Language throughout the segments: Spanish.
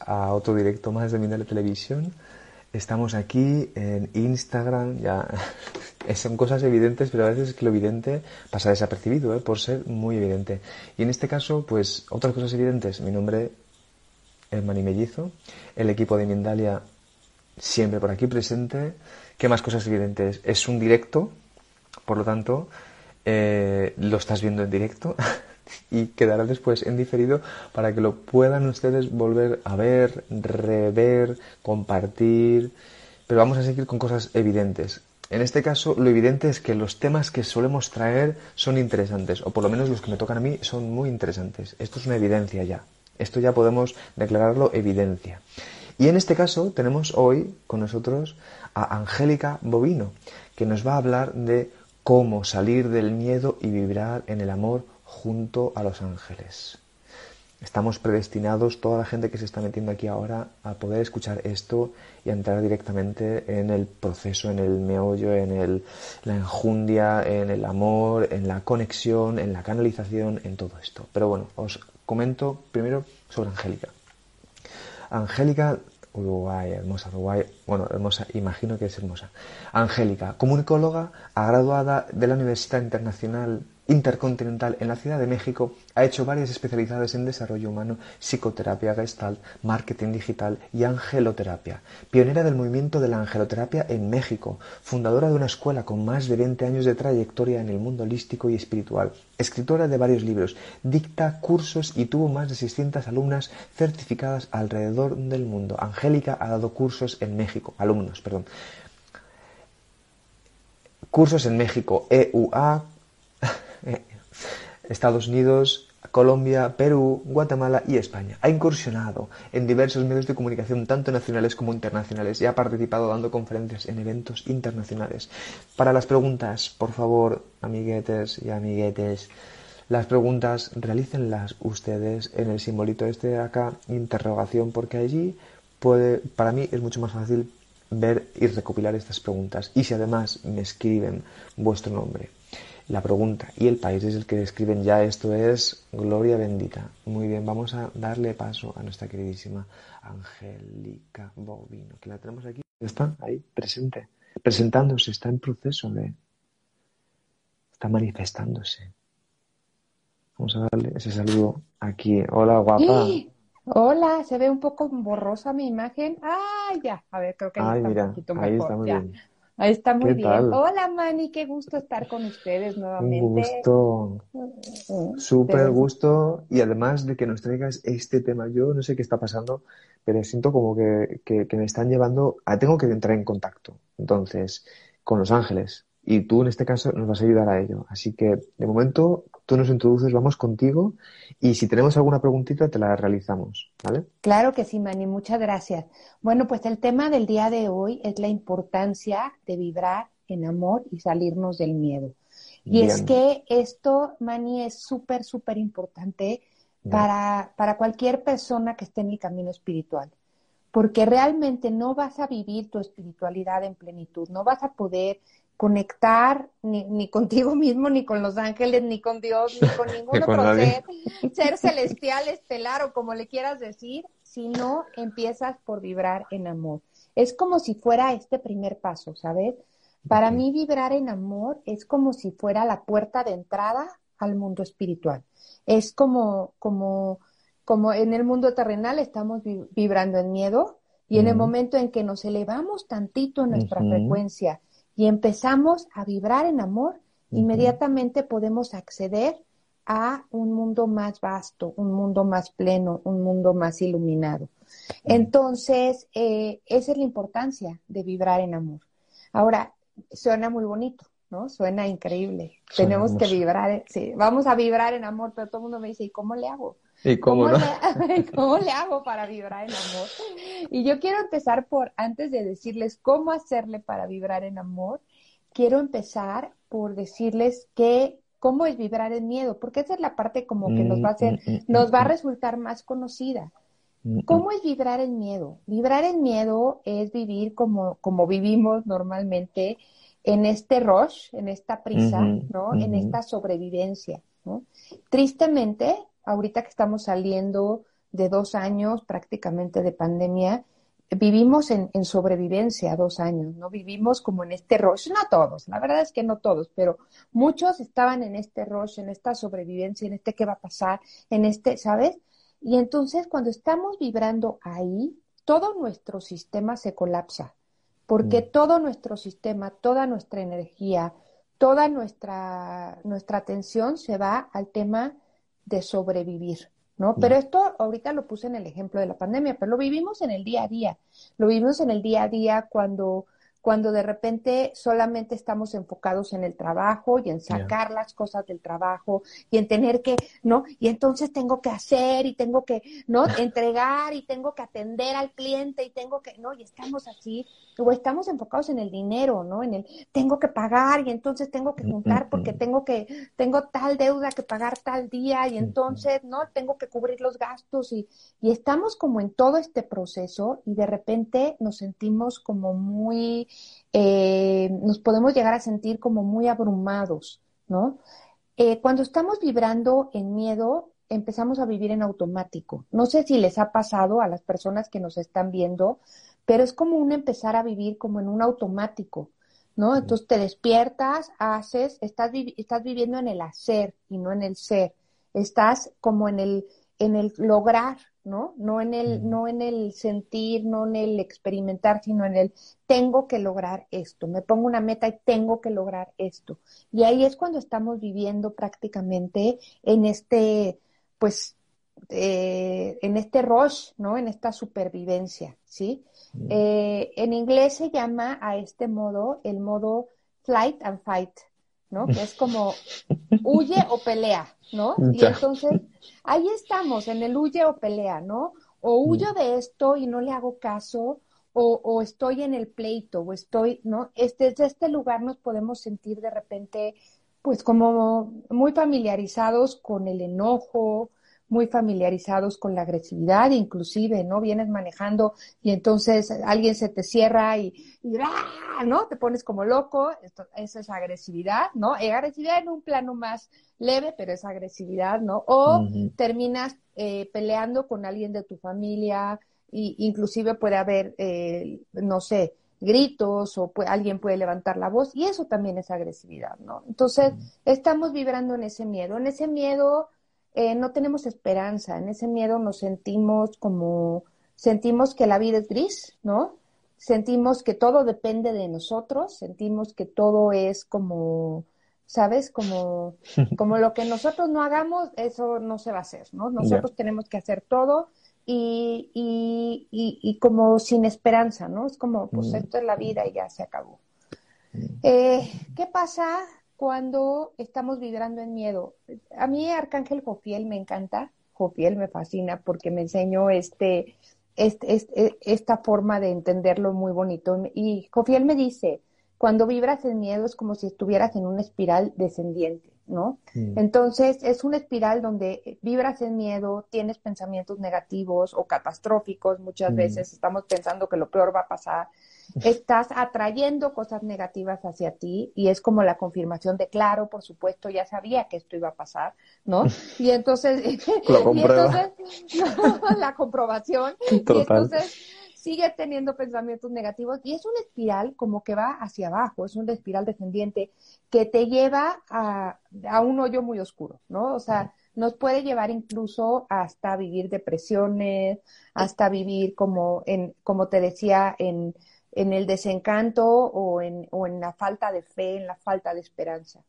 a otro directo más de Mindale Televisión. Estamos aquí en Instagram, ya son cosas evidentes, pero a veces es que lo evidente pasa desapercibido, ¿eh? por ser muy evidente. Y en este caso, pues otras cosas evidentes. Mi nombre es Mani Mellizo, el equipo de Mindalia siempre por aquí presente. ¿Qué más cosas evidentes? Es un directo, por lo tanto, eh, lo estás viendo en directo. y quedará después en diferido para que lo puedan ustedes volver a ver, rever, compartir. Pero vamos a seguir con cosas evidentes. En este caso, lo evidente es que los temas que solemos traer son interesantes, o por lo menos los que me tocan a mí son muy interesantes. Esto es una evidencia ya. Esto ya podemos declararlo evidencia. Y en este caso tenemos hoy con nosotros a Angélica Bovino, que nos va a hablar de cómo salir del miedo y vibrar en el amor junto a los ángeles. Estamos predestinados, toda la gente que se está metiendo aquí ahora, a poder escuchar esto y a entrar directamente en el proceso, en el meollo, en el, la enjundia, en el amor, en la conexión, en la canalización, en todo esto. Pero bueno, os comento primero sobre Angélica. Angélica, Uruguay, hermosa Uruguay, bueno, hermosa, imagino que es hermosa. Angélica, comunicóloga, graduada de la Universidad Internacional Intercontinental en la Ciudad de México, ha hecho varias especialidades en desarrollo humano, psicoterapia gestalt, marketing digital y angeloterapia. Pionera del movimiento de la angeloterapia en México, fundadora de una escuela con más de 20 años de trayectoria en el mundo holístico y espiritual, escritora de varios libros, dicta cursos y tuvo más de 600 alumnas certificadas alrededor del mundo. Angélica ha dado cursos en México, alumnos, perdón. Cursos en México, EUA, Estados Unidos, Colombia, Perú, Guatemala y España. Ha incursionado en diversos medios de comunicación, tanto nacionales como internacionales, y ha participado dando conferencias en eventos internacionales. Para las preguntas, por favor, amiguetes y amiguetes, las preguntas realícenlas ustedes en el simbolito este de acá, interrogación, porque allí puede, para mí es mucho más fácil ver y recopilar estas preguntas. Y si además me escriben vuestro nombre, la pregunta y el país es el que describen ya esto es gloria bendita. Muy bien, vamos a darle paso a nuestra queridísima Angélica Bovino, que la tenemos aquí. Está ahí, presente, presentándose, está en proceso de... está manifestándose. Vamos a darle ese saludo aquí. Hola, guapa. Hola, se ve un poco borrosa mi imagen. Ah, ya. A ver, creo que ahí está un poquito mejor. Ahí está muy bien. Ahí está muy bien. Hola, Mani, qué gusto estar con ustedes nuevamente. Un gusto, súper gusto. Y además de que nos traigas este tema, yo no sé qué está pasando, pero siento como que, que, me están llevando a. Tengo que entrar en contacto, entonces, con los ángeles. Y tú, en este caso, nos vas a ayudar a ello. Así que, de momento, tú nos introduces, vamos contigo y si tenemos alguna preguntita te la realizamos, ¿vale? Claro que sí, Mani, muchas gracias. Bueno, pues el tema del día de hoy es la importancia de vibrar en amor y salirnos del miedo. Y es que esto, Mani, es súper, súper importante para, para cualquier persona que esté en el camino espiritual porque realmente no vas a vivir tu espiritualidad en plenitud, no vas a poder conectar ni, ni, contigo mismo, ni con los ángeles, ni con Dios, ni con ningún otro ser, ser celestial, estelar o como le quieras decir, si no empiezas por vibrar en amor. Es como si fuera este primer paso, ¿sabes? Para mí vibrar en amor es como si fuera la puerta de entrada al mundo espiritual. Es como, como, como en el mundo terrenal estamos vibrando en miedo y en el momento en que nos elevamos tantito en nuestra frecuencia, y empezamos a vibrar en amor, inmediatamente podemos acceder a un mundo más vasto, un mundo más pleno, un mundo más iluminado. Entonces, eh, esa es la importancia de vibrar en amor. Ahora, suena muy bonito, ¿no? Suena increíble. Tenemos que vibrar, sí, vamos a vibrar en amor, pero todo el mundo me dice, ¿y cómo le hago? ¿Y cómo, Le, ¿Cómo le hago para vibrar en amor? Y yo quiero empezar por, antes de decirles cómo hacerle para vibrar en amor, quiero empezar por decirles que cómo es vibrar en miedo, porque esa es la parte como que nos va a hacer, mm, mm, mm, nos va a resultar más conocida. ¿Cómo es vibrar en miedo? Vibrar en miedo es vivir como, como vivimos normalmente en este rush, en esta prisa, ¿no? En esta sobrevivencia, ¿no? Tristemente, ahorita que estamos saliendo de dos años prácticamente de pandemia, vivimos en, sobrevivencia dos años, ¿no? Vivimos como en este rush, no todos, la verdad es que no todos, pero muchos estaban en este rush, en esta sobrevivencia, en este qué va a pasar, en este, ¿sabes? Y entonces cuando estamos vibrando ahí, todo nuestro sistema se colapsa, porque mm. todo nuestro sistema, toda nuestra energía, toda nuestra, nuestra atención se va al tema de sobrevivir. ¿no? Pero esto ahorita lo puse en el ejemplo de la pandemia, pero lo vivimos en el día a día. Lo vivimos en el día a día cuando cuando de repente solamente estamos enfocados en el trabajo y en sacar las cosas del trabajo y en tener que, ¿no? Y entonces tengo que hacer y tengo que, ¿no? Entregar y tengo que atender al cliente y tengo que, ¿no? Y estamos así, o estamos enfocados en el dinero, ¿no? En el, tengo que pagar y entonces tengo que juntar porque tengo que, tengo tal deuda que pagar tal día y entonces, ¿no? Tengo que cubrir los gastos y, y estamos como en todo este proceso y de repente nos sentimos como muy eh, nos podemos llegar a sentir como muy abrumados, ¿no? Eh, cuando estamos vibrando en miedo, empezamos a vivir en automático. No sé si les ha pasado a las personas que nos están viendo, pero es como un empezar a vivir como en un automático, ¿no? Entonces te despiertas, haces, estás, estás viviendo en el hacer y no en el ser. Estás como en el, en el lograr, ¿no? No en el, no en el sentir, no en el experimentar, sino en el tengo que lograr esto, me pongo una meta y tengo que lograr esto. Y ahí es cuando estamos viviendo prácticamente en este, pues, eh, en este rush, ¿no? En esta supervivencia, ¿sí? Eh, en inglés se llama a este modo el modo flight and fight, ¿no? Que es como huye o pelea, ¿no? Y entonces ahí estamos, en el huye o pelea, ¿no? O huyo de esto y no le hago caso, o, o estoy en el pleito, o estoy, ¿no? Este, desde este lugar nos podemos sentir de repente, pues como muy familiarizados con el enojo, muy familiarizados con la agresividad, inclusive, ¿no? Vienes manejando y entonces alguien se te cierra y, ¡ah! ¿no? Te pones como loco, Esto, esa es agresividad, ¿no? Es agresividad en un plano más leve, pero es agresividad, ¿no? O terminas eh, peleando con alguien de tu familia, y inclusive puede haber, eh, no sé, gritos o alguien puede levantar la voz y eso también es agresividad, ¿no? Entonces, estamos vibrando en ese miedo, en ese miedo eh, no tenemos esperanza, en ese miedo nos sentimos como, sentimos que la vida es gris, ¿no? Sentimos que todo depende de nosotros, sentimos que todo es como, ¿sabes? Como, como lo que nosotros no hagamos, eso no se va a hacer, ¿no? Nosotros tenemos que hacer todo y, y, y, como sin esperanza, ¿no? Es como, pues mm. esto es la vida y ya se acabó. Mm. Eh, ¿Qué pasa cuando estamos vibrando en miedo. A mí Arcángel Jofiel me encanta, Jofiel me fascina porque me enseñó este, este, este, esta forma de entenderlo muy bonito. Y Jofiel me dice, cuando vibras en miedo es como si estuvieras en una espiral descendiente, ¿no? Entonces es una espiral donde vibras en miedo, tienes pensamientos negativos o catastróficos, muchas veces estamos pensando que lo peor va a pasar estás atrayendo cosas negativas hacia ti y es como la confirmación de, claro, por supuesto, ya sabía que esto iba a pasar, ¿no? Y entonces, la comprobación, y entonces sigue teniendo pensamientos negativos y es una espiral como que va hacia abajo, es una espiral descendiente que te lleva a, a un hoyo muy oscuro, ¿no? O sea, nos puede llevar incluso hasta vivir depresiones, hasta vivir como en, como te decía, en en el desencanto o en, o en la falta de fe, en la falta de esperanza.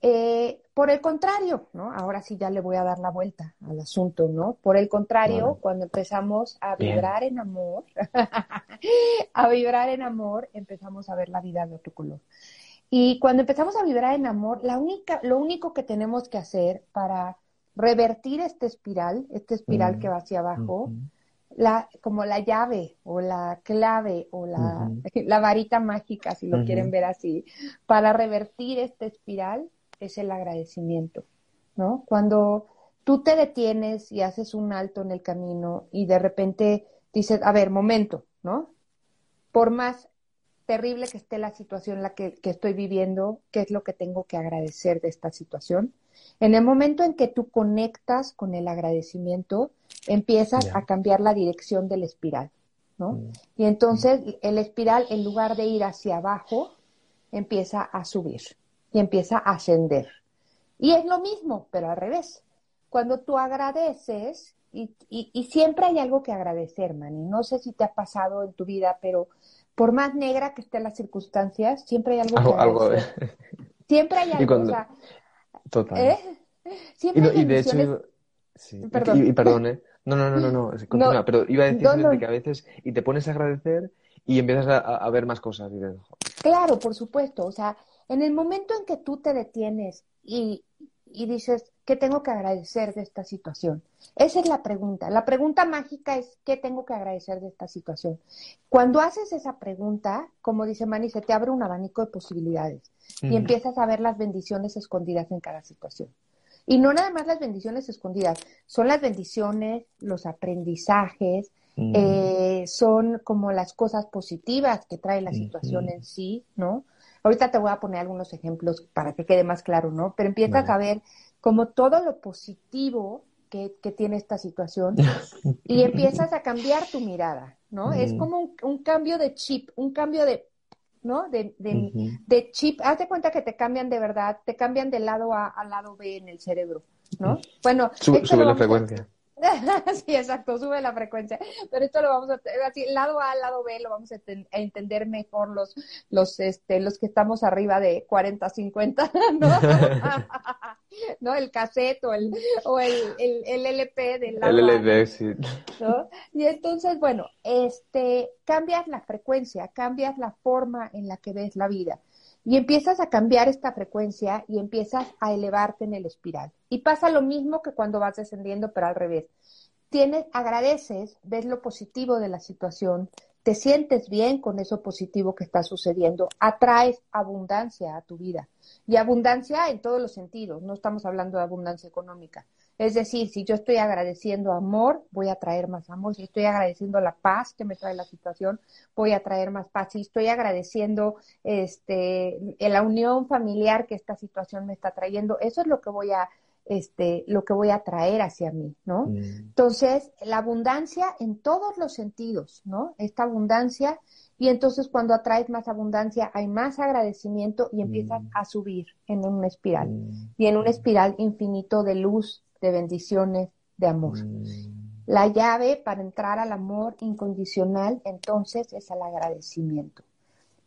Eh, por el contrario, ¿no? Ahora sí ya le voy a dar la vuelta al asunto, ¿no? Por el contrario, cuando empezamos a vibrar en amor, a vibrar en amor, empezamos a ver la vida de otro color. Y cuando empezamos a vibrar en amor, la única, lo único que tenemos que hacer para revertir este espiral, este espiral mm. que va hacia abajo, la, como la llave o la clave o la, la varita mágica, si lo quieren ver así, para revertir esta espiral es el agradecimiento, ¿no? Cuando tú te detienes y haces un alto en el camino y de repente dices, a ver, momento, ¿no? Por más terrible que esté la situación en la que, que estoy viviendo, ¿qué es lo que tengo que agradecer de esta situación? En el momento en que tú conectas con el agradecimiento, empiezas a cambiar la dirección del espiral, ¿no? Mm. Y entonces el espiral, en lugar de ir hacia abajo, empieza a subir y empieza a ascender. Y es lo mismo, pero al revés. Cuando tú agradeces, y, y, siempre hay algo que agradecer, Manny. No sé si te ha pasado en tu vida, pero por más negra que estén las circunstancias, siempre hay algo, que agradecer. Siempre hay algo. Total. ¿eh? Siempre y, de hecho, sí. perdón. Y, perdón, ¿eh? No, no, no, no, no, continúa, pero iba a decir que a veces y te pones a agradecer y empiezas a, ver más cosas. Claro, por supuesto. O sea, en el momento en que tú te detienes y, y dices, ¿qué tengo que agradecer de esta situación? Esa es la pregunta. La pregunta mágica es, ¿qué tengo que agradecer de esta situación? Cuando haces esa pregunta, como dice Manny, se te abre un abanico de posibilidades y empiezas a ver las bendiciones escondidas en cada situación. Y no nada más las bendiciones escondidas, son las bendiciones, los aprendizajes, mm. eh, son como las cosas positivas que trae la situación en sí, ¿no? Ahorita te voy a poner algunos ejemplos para que quede más claro, ¿no? Pero empiezas a ver como todo lo positivo que, tiene esta situación y empiezas a cambiar tu mirada, ¿no? Es como un, cambio de chip, un cambio de ¿no? De, de, chip, haz de cuenta que te cambian de verdad, te cambian del lado A al lado B en el cerebro, ¿no? Bueno, sube, la frecuencia. sí, exacto, sube la frecuencia. Pero esto lo vamos a, así, lado A, lado B, lo vamos a, entender mejor los, los, este, los que estamos arriba de 40, 50, ¿no? ¿no? El cassette o el, o el, el, LP del lado El LP, sí. ¿no? Y entonces, bueno, este, cambias la frecuencia, cambias la forma en la que ves la vida. Y empiezas a cambiar esta frecuencia y empiezas a elevarte en el espiral. Y pasa lo mismo que cuando vas descendiendo, pero al revés. Tienes, agradeces, ves lo positivo de la situación, te sientes bien con eso positivo que está sucediendo, atraes abundancia a tu vida. Y abundancia en todos los sentidos, no estamos hablando de abundancia económica. Es decir, si yo estoy agradeciendo amor, voy a traer más amor. Si estoy agradeciendo la paz que me trae la situación, voy a traer más paz. Si estoy agradeciendo este, la unión familiar que esta situación me está trayendo, eso es lo que voy a, este, lo que voy a traer hacia mí, ¿no? Mm. Entonces, la abundancia en todos los sentidos, ¿no? Esta abundancia y entonces cuando atraes más abundancia hay más agradecimiento y empiezas mm. a subir en una espiral. Mm. Y en una espiral infinito de luz, de bendiciones, de amor. Mm. La llave para entrar al amor incondicional entonces es el agradecimiento.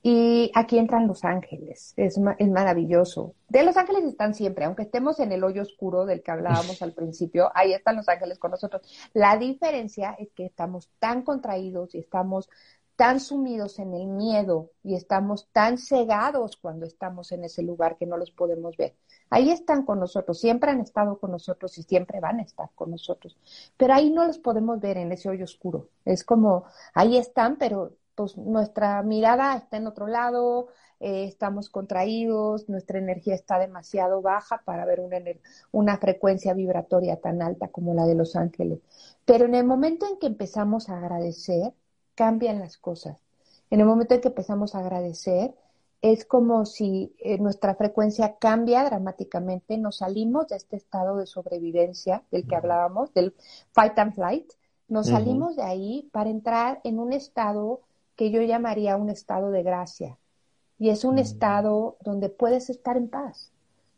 Y aquí entran los ángeles, es, es, maravilloso. De los ángeles están siempre, aunque estemos en el hoyo oscuro del que hablábamos al principio, ahí están los ángeles con nosotros. La diferencia es que estamos tan contraídos y estamos tan sumidos en el miedo y estamos tan cegados cuando estamos en ese lugar que no los podemos ver. Ahí están con nosotros, siempre han estado con nosotros y siempre van a estar con nosotros, pero ahí no los podemos ver en ese hoyo oscuro. Es como, ahí están, pero pues nuestra mirada está en otro lado, eh, estamos contraídos, nuestra energía está demasiado baja para ver una, una frecuencia vibratoria tan alta como la de los ángeles. Pero en el momento en que empezamos a agradecer, cambian las cosas. En el momento en que empezamos a agradecer, es como si eh, nuestra frecuencia cambia dramáticamente, nos salimos de este estado de sobrevivencia del que hablábamos, del fight and flight, nos salimos de ahí para entrar en un estado que yo llamaría un estado de gracia. Y es un estado donde puedes estar en paz,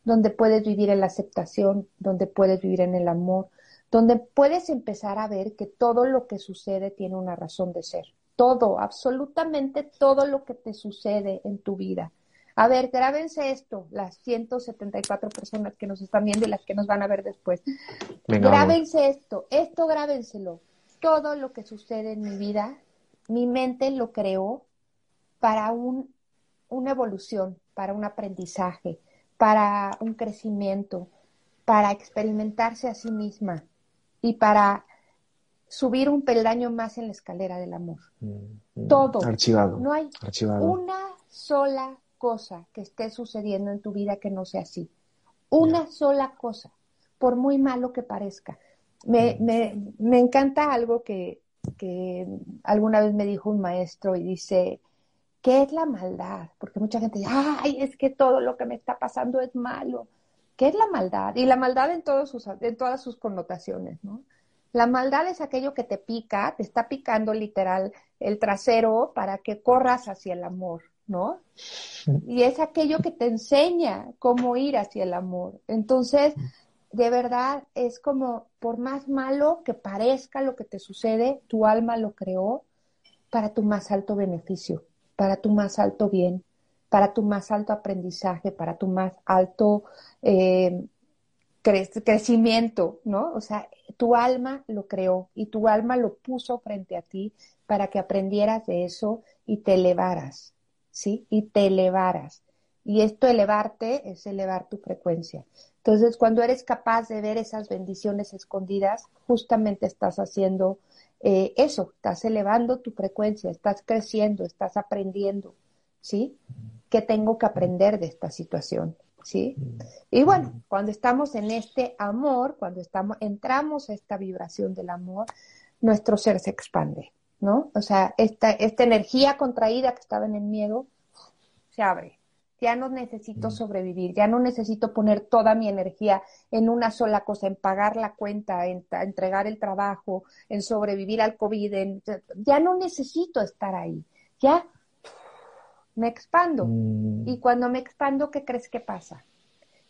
donde puedes vivir en la aceptación, donde puedes vivir en el amor, donde puedes empezar a ver que todo lo que sucede tiene una razón de ser. Todo, absolutamente todo lo que te sucede en tu vida. A ver, grábense esto, las 174 personas que nos están viendo y las que nos van a ver después. grábense esto, esto grábenselo. Todo lo que sucede en mi vida, mi mente lo creó para un, una evolución, para un aprendizaje, para un crecimiento, para experimentarse a sí misma y para subir un peldaño más en la escalera del amor. Mm, mm. Todo. Archivado. No hay una sola cosa que esté sucediendo en tu vida que no sea así. Una sola cosa, por muy malo que parezca. Me, mm. me, me encanta algo que, que alguna vez me dijo un maestro y dice, ¿qué es la maldad? Porque mucha gente dice, ay, es que todo lo que me está pasando es malo. ¿Qué es la maldad? Y la maldad en, todos sus, en todas sus connotaciones, ¿no? La maldad es aquello que te pica, te está picando literal el trasero para que corras hacia el amor, ¿no? Y es aquello que te enseña cómo ir hacia el amor. Entonces, de verdad, es como, por más malo que parezca lo que te sucede, tu alma lo creó para tu más alto beneficio, para tu más alto bien, para tu más alto aprendizaje, para tu más alto eh, crecimiento, ¿no? O sea, tu alma lo creó y tu alma lo puso frente a ti para que aprendieras de eso y te elevaras, ¿sí? Y te elevaras. Y esto elevarte es elevar tu frecuencia. Entonces, cuando eres capaz de ver esas bendiciones escondidas, justamente estás haciendo eh, eso, estás elevando tu frecuencia, estás creciendo, estás aprendiendo, ¿sí? ¿Qué tengo que aprender de esta situación? ¿Sí? Y bueno, cuando estamos en este amor, cuando estamos, entramos a esta vibración del amor, nuestro ser se expande, ¿no? O sea, esta, esta energía contraída que estaba en el miedo se abre. Ya no necesito sobrevivir, ya no necesito poner toda mi energía en una sola cosa, en pagar la cuenta, en, entregar el trabajo, en sobrevivir al COVID, ya no necesito estar ahí. Ya me expando. Mm. Y cuando me expando, ¿qué crees que pasa?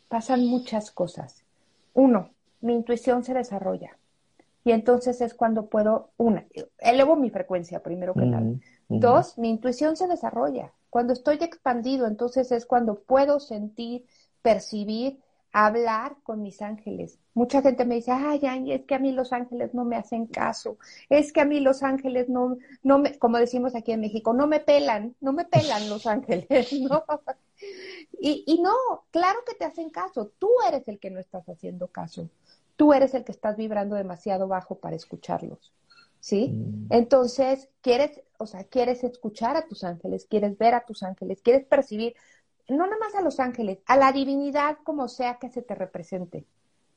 Pasan muchas cosas. Uno, mi intuición se desarrolla. Y entonces es cuando puedo, una, elevo mi frecuencia primero que nada. Dos, mi intuición se desarrolla. Cuando estoy expandido, entonces es cuando puedo sentir, percibir hablar con mis ángeles. Mucha gente me dice, ay, ay, es que a mí los ángeles no me hacen caso, es que a mí los ángeles no, no me, como decimos aquí en México, no me pelan, no me pelan los ángeles, ¿no? Y, y no, claro que te hacen caso, tú eres el que no estás haciendo caso, tú eres el que estás vibrando demasiado bajo para escucharlos. ¿Sí? Mm. Entonces, quieres, o sea, quieres escuchar a tus ángeles, quieres ver a tus ángeles, quieres percibir, no nada más a los ángeles, a la divinidad como sea que se te represente.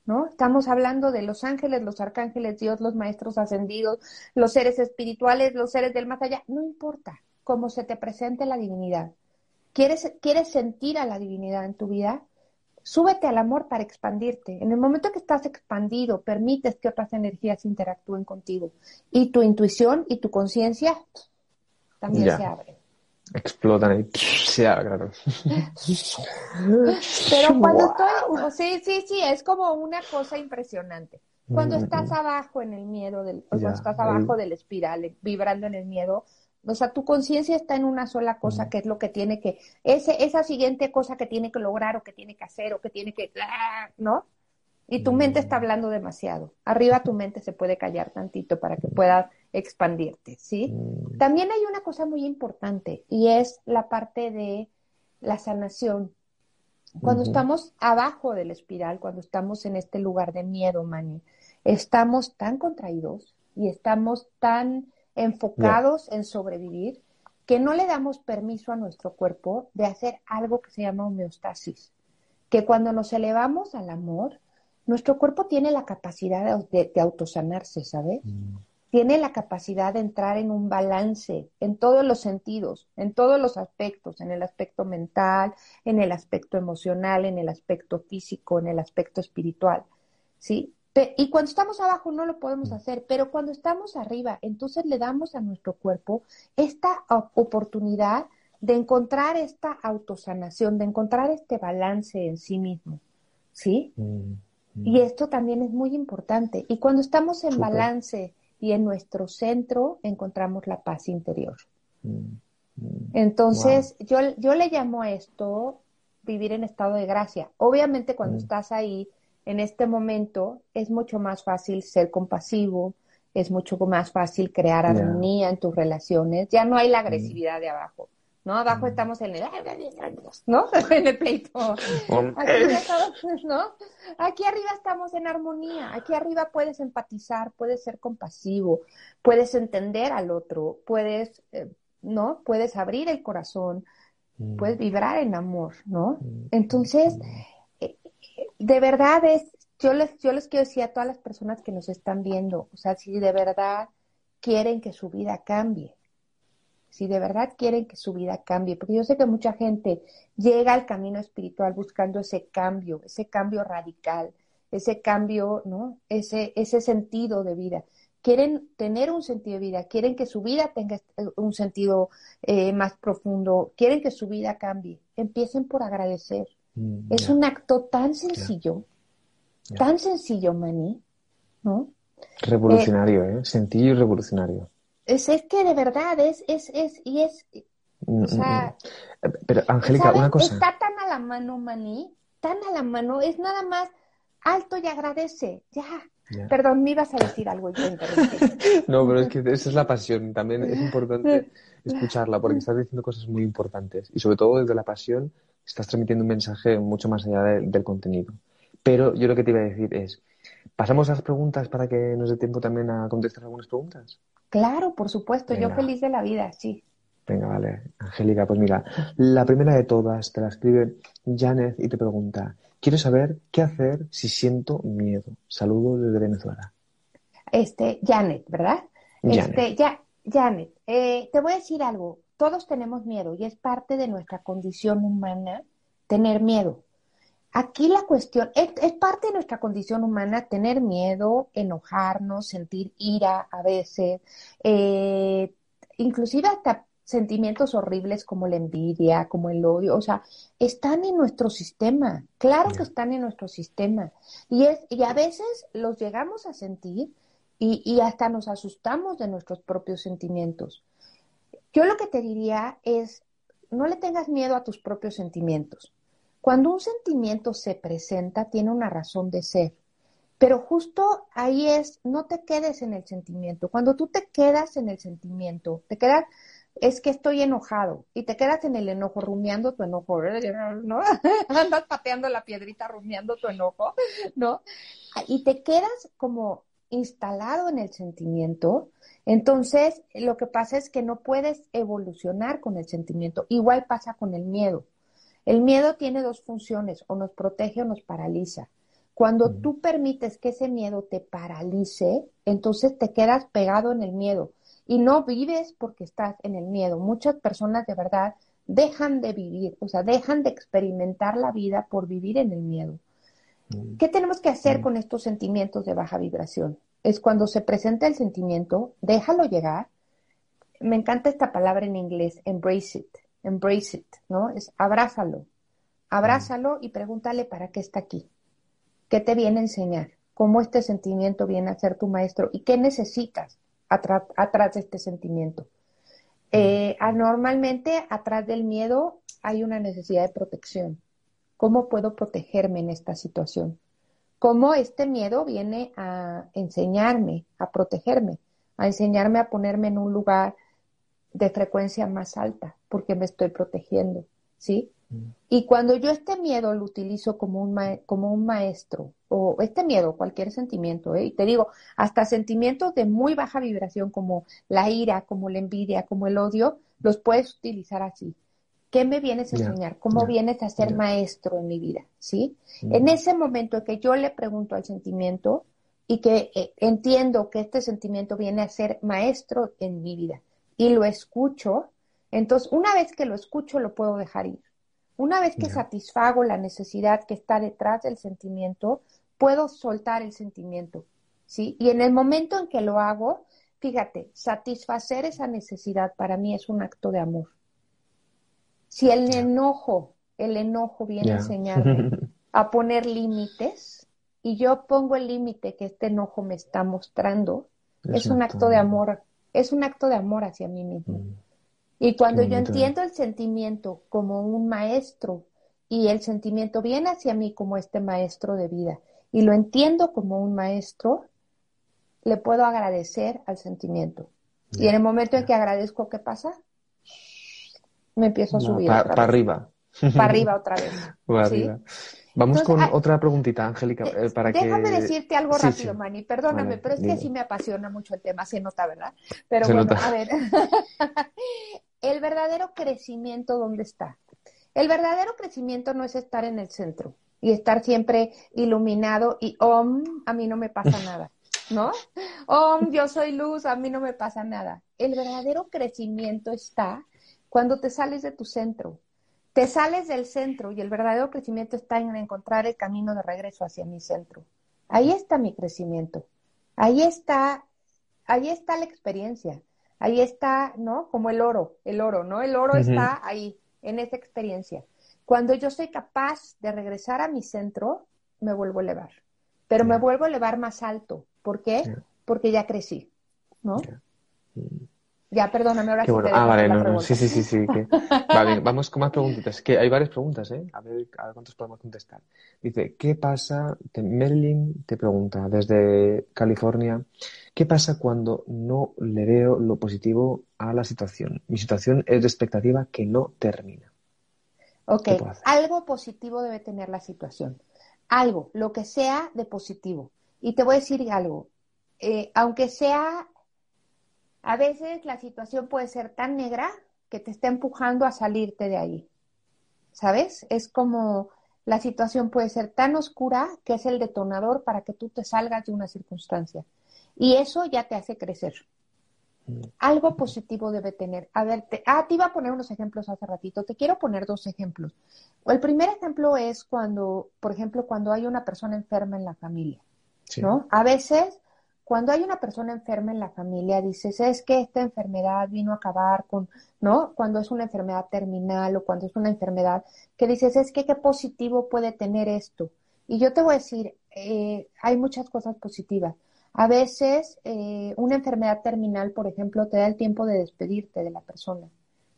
¿No? Estamos hablando de los ángeles, los arcángeles, Dios, los maestros ascendidos, los seres espirituales, los seres del más allá, no importa cómo se te presente la divinidad. ¿Quieres, ¿Quieres sentir a la divinidad en tu vida? Súbete al amor para expandirte. En el momento que estás expandido, permites que otras energías interactúen contigo. Y tu intuición y tu conciencia también se abren explotan y se claro. Pero cuando estoy, sí, sí, sí, es como una cosa impresionante. Cuando estás abajo en el miedo, del, cuando estás abajo del espiral, vibrando en el miedo, o sea, tu conciencia está en una sola cosa, que es lo que tiene que, ese, esa siguiente cosa que tiene que lograr o que tiene que hacer o que tiene que, ¿no? Y tu mente está hablando demasiado. Arriba tu mente se puede callar tantito para que puedas expandirte, ¿sí? Mm. También hay una cosa muy importante y es la parte de la sanación. Cuando estamos abajo del espiral, cuando estamos en este lugar de miedo, Mani, estamos tan contraídos y estamos tan enfocados en sobrevivir que no le damos permiso a nuestro cuerpo de hacer algo que se llama homeostasis. Que cuando nos elevamos al amor, nuestro cuerpo tiene la capacidad de, autosanarse, ¿sabes? Mm. Tiene la capacidad de entrar en un balance en todos los sentidos, en todos los aspectos, en el aspecto mental, en el aspecto emocional, en el aspecto físico, en el aspecto espiritual, ¿sí? Y cuando estamos abajo no lo podemos mm. hacer, pero cuando estamos arriba, entonces le damos a nuestro cuerpo esta oportunidad de encontrar esta autosanación, de encontrar este balance en sí mismo, ¿sí? Mm. Y esto también es muy importante. Y cuando estamos en balance y en nuestro centro, encontramos la paz interior. Mm, mm. Entonces, yo, yo le llamo a esto vivir en estado de gracia. Obviamente cuando mm. estás ahí, en este momento, es mucho más fácil ser compasivo, es mucho más fácil crear armonía en tus relaciones. Ya no hay la agresividad de abajo. ¿No? Abajo estamos en el, ¿no? en el pleito. Aquí, ¿no? Aquí arriba estamos en armonía, aquí arriba puedes empatizar, puedes ser compasivo, puedes entender al otro, puedes, eh, ¿no? Puedes abrir el corazón, mm. puedes vibrar en amor, ¿no? Mm. Entonces, eh, de verdad es, yo les, yo les quiero decir a todas las personas que nos están viendo, o sea, si de verdad quieren que su vida cambie, si de verdad quieren que su vida cambie, porque yo sé que mucha gente llega al camino espiritual buscando ese cambio, ese cambio radical, ese cambio, ¿no? Ese, ese sentido de vida. Quieren tener un sentido de vida, quieren que su vida tenga un sentido eh, más profundo, quieren que su vida cambie. Empiecen por agradecer. Mm, es un acto tan sencillo, tan sencillo, Mani, ¿no? Revolucionario, ¿eh? Sencillo y revolucionario. Es, es que de verdad es, es, es, y es, mm, o sea, mm, Pero, Angélica, una cosa. Está tan a la mano, Mani, tan a la mano, es nada más alto y agradece, ya. Perdón, me ibas a decir algo. Yo no, pero es que esa es la pasión. También es importante escucharla porque estás diciendo cosas muy importantes y sobre todo desde la pasión estás transmitiendo un mensaje mucho más allá del contenido. Pero yo lo que te iba a decir es, ¿pasamos a las preguntas para que nos dé tiempo también a contestar algunas preguntas? Claro, por supuesto. Yo feliz de la vida, sí. Venga, vale. Angélica, pues mira, la primera de todas te la escribe Janet y te pregunta, quiero saber qué hacer si siento miedo. Saludos desde Venezuela. Este, Janet, ¿verdad? Janet. Este, ya, Janet, eh, te voy a decir algo. Todos tenemos miedo y es parte de nuestra condición humana tener miedo. Aquí la cuestión, es, es, parte de nuestra condición humana tener miedo, enojarnos, sentir ira a veces, eh, inclusive hasta sentimientos horribles como la envidia, como el odio, o sea, están en nuestro sistema, claro que están en nuestro sistema. Y, es, y a veces los llegamos a sentir y, y hasta nos asustamos de nuestros propios sentimientos. Yo lo que te diría es, no le tengas miedo a tus propios sentimientos. Cuando un sentimiento se presenta, tiene una razón de ser. Pero justo ahí es, no te quedes en el sentimiento. Cuando tú te quedas en el sentimiento, te quedas es que estoy enojado y te quedas en el enojo rumiando tu enojo, ¿no? Andas pateando la piedrita rumiando tu enojo, ¿no? Y te quedas como instalado en el sentimiento, entonces lo que pasa es que no puedes evolucionar con el sentimiento. Igual pasa con el miedo. El miedo tiene dos funciones, o nos protege o nos paraliza. Cuando tú permites que ese miedo te paralice, entonces te quedas pegado en el miedo y no vives porque estás en el miedo. Muchas personas de verdad dejan de vivir, o sea, dejan de experimentar la vida por vivir en el miedo. Mm. ¿Qué tenemos que hacer mm. con estos sentimientos de baja vibración? Es cuando se presenta el sentimiento, déjalo llegar. Me encanta esta palabra en inglés, embrace it, embrace it, ¿no? Es abrázalo, abrázalo y pregúntale para qué está aquí, qué te viene a enseñar, cómo este sentimiento viene a ser tu maestro y qué necesitas atrás, de este sentimiento. Eh, normalmente atrás del miedo hay una necesidad de protección. ¿Cómo puedo protegerme en esta situación? ¿Cómo este miedo viene a enseñarme, a protegerme, a enseñarme a ponerme en un lugar de frecuencia más alta, porque me estoy protegiendo, ¿sí? Y cuando yo este miedo lo utilizo como un, como un maestro, o este miedo, cualquier sentimiento, ¿eh? y te digo, hasta sentimientos de muy baja vibración como la ira, como la envidia, como el odio, los puedes utilizar así. ¿Qué me vienes a enseñar? ¿Cómo vienes a ser maestro en mi vida? ¿Sí? En ese momento en que yo le pregunto al sentimiento y que eh, entiendo que este sentimiento viene a ser maestro en mi vida y lo escucho, entonces una vez que lo escucho lo puedo dejar ir. Una vez que satisfago la necesidad que está detrás del sentimiento, puedo soltar el sentimiento, ¿sí? Y en el momento en que lo hago, fíjate, satisfacer esa necesidad para mí es un acto de amor. Si el enojo, el enojo viene a enseñarme a poner límites y yo pongo el límite que este enojo me está mostrando, es, un acto de amor, es un acto de amor hacia mí mismo. Mm. Y cuando yo entiendo el sentimiento como un maestro y el sentimiento viene hacia mí como este maestro de vida y lo entiendo como un maestro, le puedo agradecer al sentimiento. y en el momento en que agradezco, ¿qué pasa? Me empiezo a subir. Para arriba. Para arriba otra vez. Vamos con ah, otra preguntita, Angélica, eh, para déjame decirte algo rápido, Mani, perdóname, pero es que sí me apasiona mucho el tema, se nota, ¿verdad? Pero bueno, a ver, el verdadero crecimiento, ¿dónde está? El verdadero crecimiento no es estar en el centro y estar siempre iluminado y, om, a mí no me pasa nada, ¿no? Om, yo soy luz, a mí no me pasa nada. El verdadero crecimiento está cuando te sales de tu centro, te sales del centro y el verdadero crecimiento está en encontrar el camino de regreso hacia mi centro. Ahí está mi crecimiento. Ahí está, ahí está la experiencia. Ahí está, ¿no? Como el oro, el oro, ¿no? El oro está ahí, en esa experiencia. Cuando yo soy capaz de regresar a mi centro, me vuelvo a elevar. Pero me vuelvo a elevar más alto. ¿Por qué? Porque ya crecí, ¿no? Ya, perdóname, ahora sí te Ah, vale, no, no, sí, sí, sí, sí. vale, vamos con más preguntitas. Que hay varias preguntas, ¿eh? A ver, a ver cuántos podemos contestar. Dice, ¿qué pasa? Merlin te pregunta desde California, ¿qué pasa cuando no le veo lo positivo a la situación? Mi situación es de expectativa que no termina. Ok, algo positivo debe tener la situación. Algo, lo que sea de positivo. Y te voy a decir algo. Eh, aunque sea a veces la situación puede ser tan negra que te está empujando a salirte de ahí. ¿Sabes? Es como la situación puede ser tan oscura que es el detonador para que tú te salgas de una circunstancia. Y eso ya te hace crecer. Mm. Algo positivo debe tener. A ver, te, ah, te iba a poner unos ejemplos hace ratito. Te quiero poner dos ejemplos. El primer ejemplo es cuando, por ejemplo, cuando hay una persona enferma en la familia. ¿no? A veces cuando hay una persona enferma en la familia, dices, es que esta enfermedad vino a acabar con, ¿no? Cuando es una enfermedad terminal o cuando es una enfermedad que dices, es que qué positivo puede tener esto. Y yo te voy a decir, eh, hay muchas cosas positivas. A veces eh, una enfermedad terminal, por ejemplo, te da el tiempo de despedirte de la persona,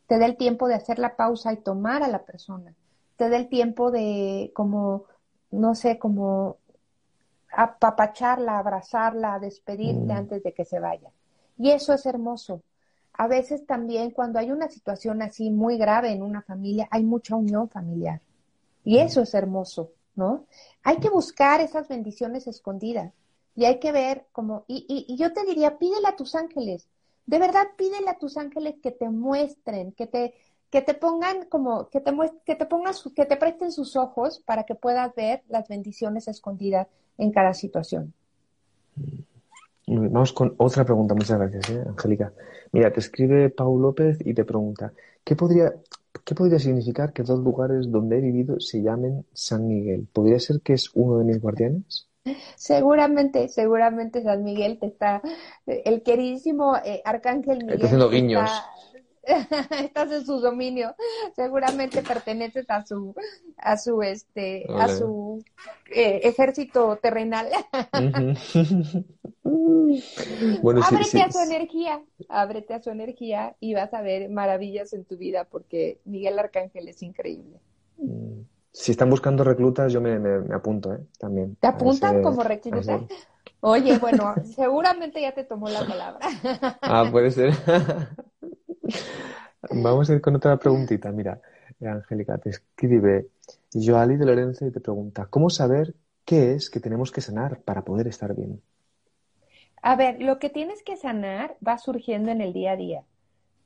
te da el tiempo de hacer la pausa y tomar a la persona, te da el tiempo de como, no sé, como apapacharla, abrazarla, despedirte mm. antes de que se vaya. Y eso es hermoso. A veces también cuando hay una situación así muy grave en una familia, hay mucha unión familiar. Y mm. eso es hermoso, ¿no? Hay que buscar esas bendiciones escondidas y hay que ver como, y, y, yo te diría, pídele a tus ángeles, de verdad pídele a tus ángeles que te muestren, que te, que te pongan como, que te, que te pongan, que te presten sus ojos para que puedas ver las bendiciones escondidas en cada situación. Vamos con otra pregunta, muchas gracias, ¿eh, Angélica. Mira, te escribe Paul López y te pregunta, ¿qué podría, ¿qué podría significar que dos lugares donde he vivido se llamen San Miguel? ¿Podría ser que es uno de mis guardianes? Seguramente, seguramente San Miguel te está, el queridísimo eh, Arcángel Miguel. Está haciendo guiños. estás en su dominio, seguramente perteneces a su, a su, este, a su eh, ejército terrenal. ábrete a su energía, ábrete a su energía y vas a ver maravillas en tu vida porque Miguel Arcángel es increíble. Mm. Si están buscando reclutas, yo me, me, apunto, ¿eh? También. ¿Te apuntan como recluta? Oye, bueno, seguramente ya te tomó la palabra. Ah, puede ser. Vamos a ir con otra preguntita. Mira, Angélica, te escribe Joali de Lorenzo y te pregunta, ¿cómo saber qué es que tenemos que sanar para poder estar bien? A ver, lo que tienes que sanar va surgiendo en el día a día.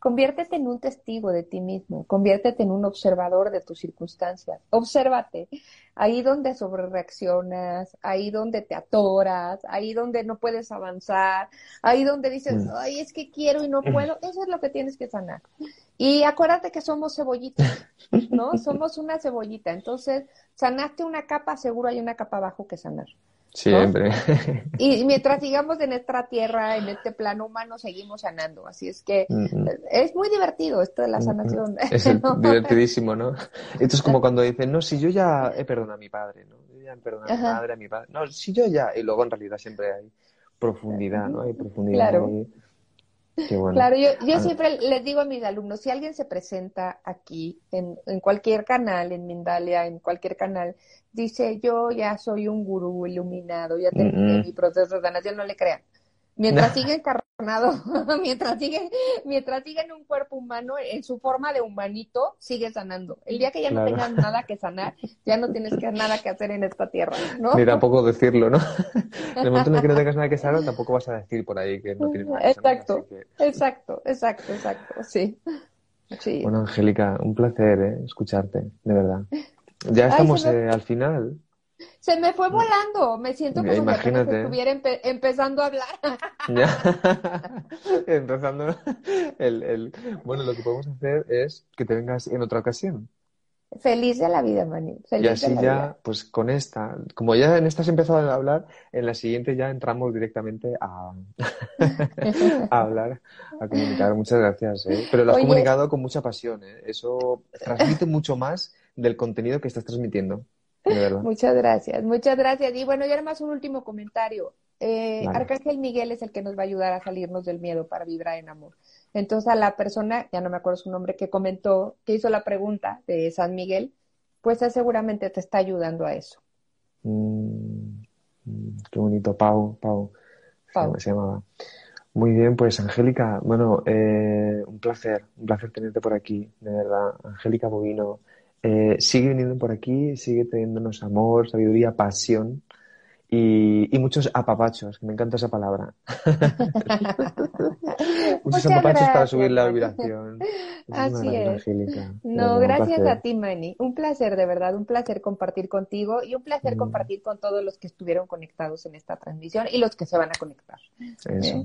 Conviértete en un testigo de ti mismo, conviértete en un observador de tus circunstancias. Obsérvate, ahí donde sobrereaccionas, ahí donde te atoras, ahí donde no puedes avanzar, ahí donde dices, mm. ay, es que quiero y no mm. puedo, eso es lo que tienes que sanar. Y acuérdate que somos cebollitas, ¿no? somos una cebollita, entonces sanaste una capa, seguro hay una capa abajo que sanar. Siempre. Y mientras sigamos en nuestra tierra, en este plano humano, seguimos sanando. Así es que es muy divertido esto de la sanación. Es divertidísimo, ¿no? Esto es como cuando dicen, no, si yo ya he perdonado a mi padre, ¿no? Yo ya he perdonado a mi madre, a mi padre. No, si yo ya. Y luego en realidad siempre hay profundidad, ¿no? Hay profundidad. Claro. Claro, yo, yo siempre les digo a mis alumnos, si alguien se presenta aquí, en, en cualquier canal, en Mindalia, en cualquier canal, dice, yo ya soy un gurú iluminado, ya terminé mi proceso de sanación, no le crean. Mientras sigue encarnado, mientras sigue, mientras sigue en un cuerpo humano, en su forma de humanito, sigue sanando. El día que ya no tengas nada que sanar, ya no tienes que nada que hacer en esta tierra, ¿no? Ni tampoco decirlo, ¿no? en el momento en el que no tengas nada que sanar, tampoco vas a decir por ahí que no tienes nada que exacto, Exacto, exacto, exacto, sí. sí. Bueno, Angélica, un placer ¿eh? escucharte, de verdad. Ya estamos eh, al final. Se me fue volando, me siento como Imagínate. si estuviera empezando a hablar. Ya. Empezando el, el... Bueno, lo que podemos hacer es que te vengas en otra ocasión. Feliz de la vida, Mani. y así ya, pues con esta, como ya en esta has empezado a hablar, en la siguiente ya entramos directamente a, a hablar, a comunicar. Muchas gracias, ¿eh? Pero lo has comunicado con mucha pasión, ¿eh? Eso transmite mucho más del contenido que estás transmitiendo. Muchas gracias, muchas gracias. Y bueno, y además un último comentario. Eh, Arcángel Miguel es el que nos va a ayudar a salirnos del miedo para vibrar en amor. Entonces a la persona, ya no me acuerdo su nombre, que comentó, que hizo la pregunta de San Miguel, pues seguramente te está ayudando a eso. Mm, mm, qué bonito, Pau, Pau, Pau. Se, llamaba. Muy bien, pues Angélica, bueno, eh, un placer, un placer tenerte por aquí, de verdad. Angélica Bovino, eh, sigue viniendo por aquí, sigue teniéndonos amor, sabiduría, pasión y, y, muchos apapachos, que me encanta esa palabra. muchos apapachos para subir la vibración. Así es. No, gracias a ti, Manny. Un placer, de verdad, un placer compartir contigo y un placer mm. compartir con todos los que estuvieron conectados en esta transmisión y los que se van a conectar. Eso. ¿Eh?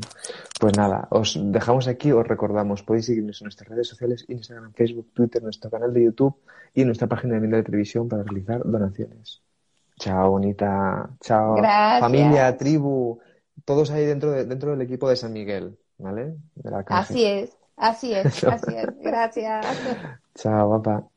Pues nada, os dejamos aquí, os recordamos, podéis seguirnos en nuestras redes sociales, Instagram, Facebook, Twitter, nuestro canal de YouTube y en nuestra página de Minda de Televisión para realizar donaciones. Chao, bonita. Chao. Familia, tribu, todos ahí dentro, de, dentro del equipo de San Miguel, ¿vale? así es, así es, así es. Gracias. Chao, papá.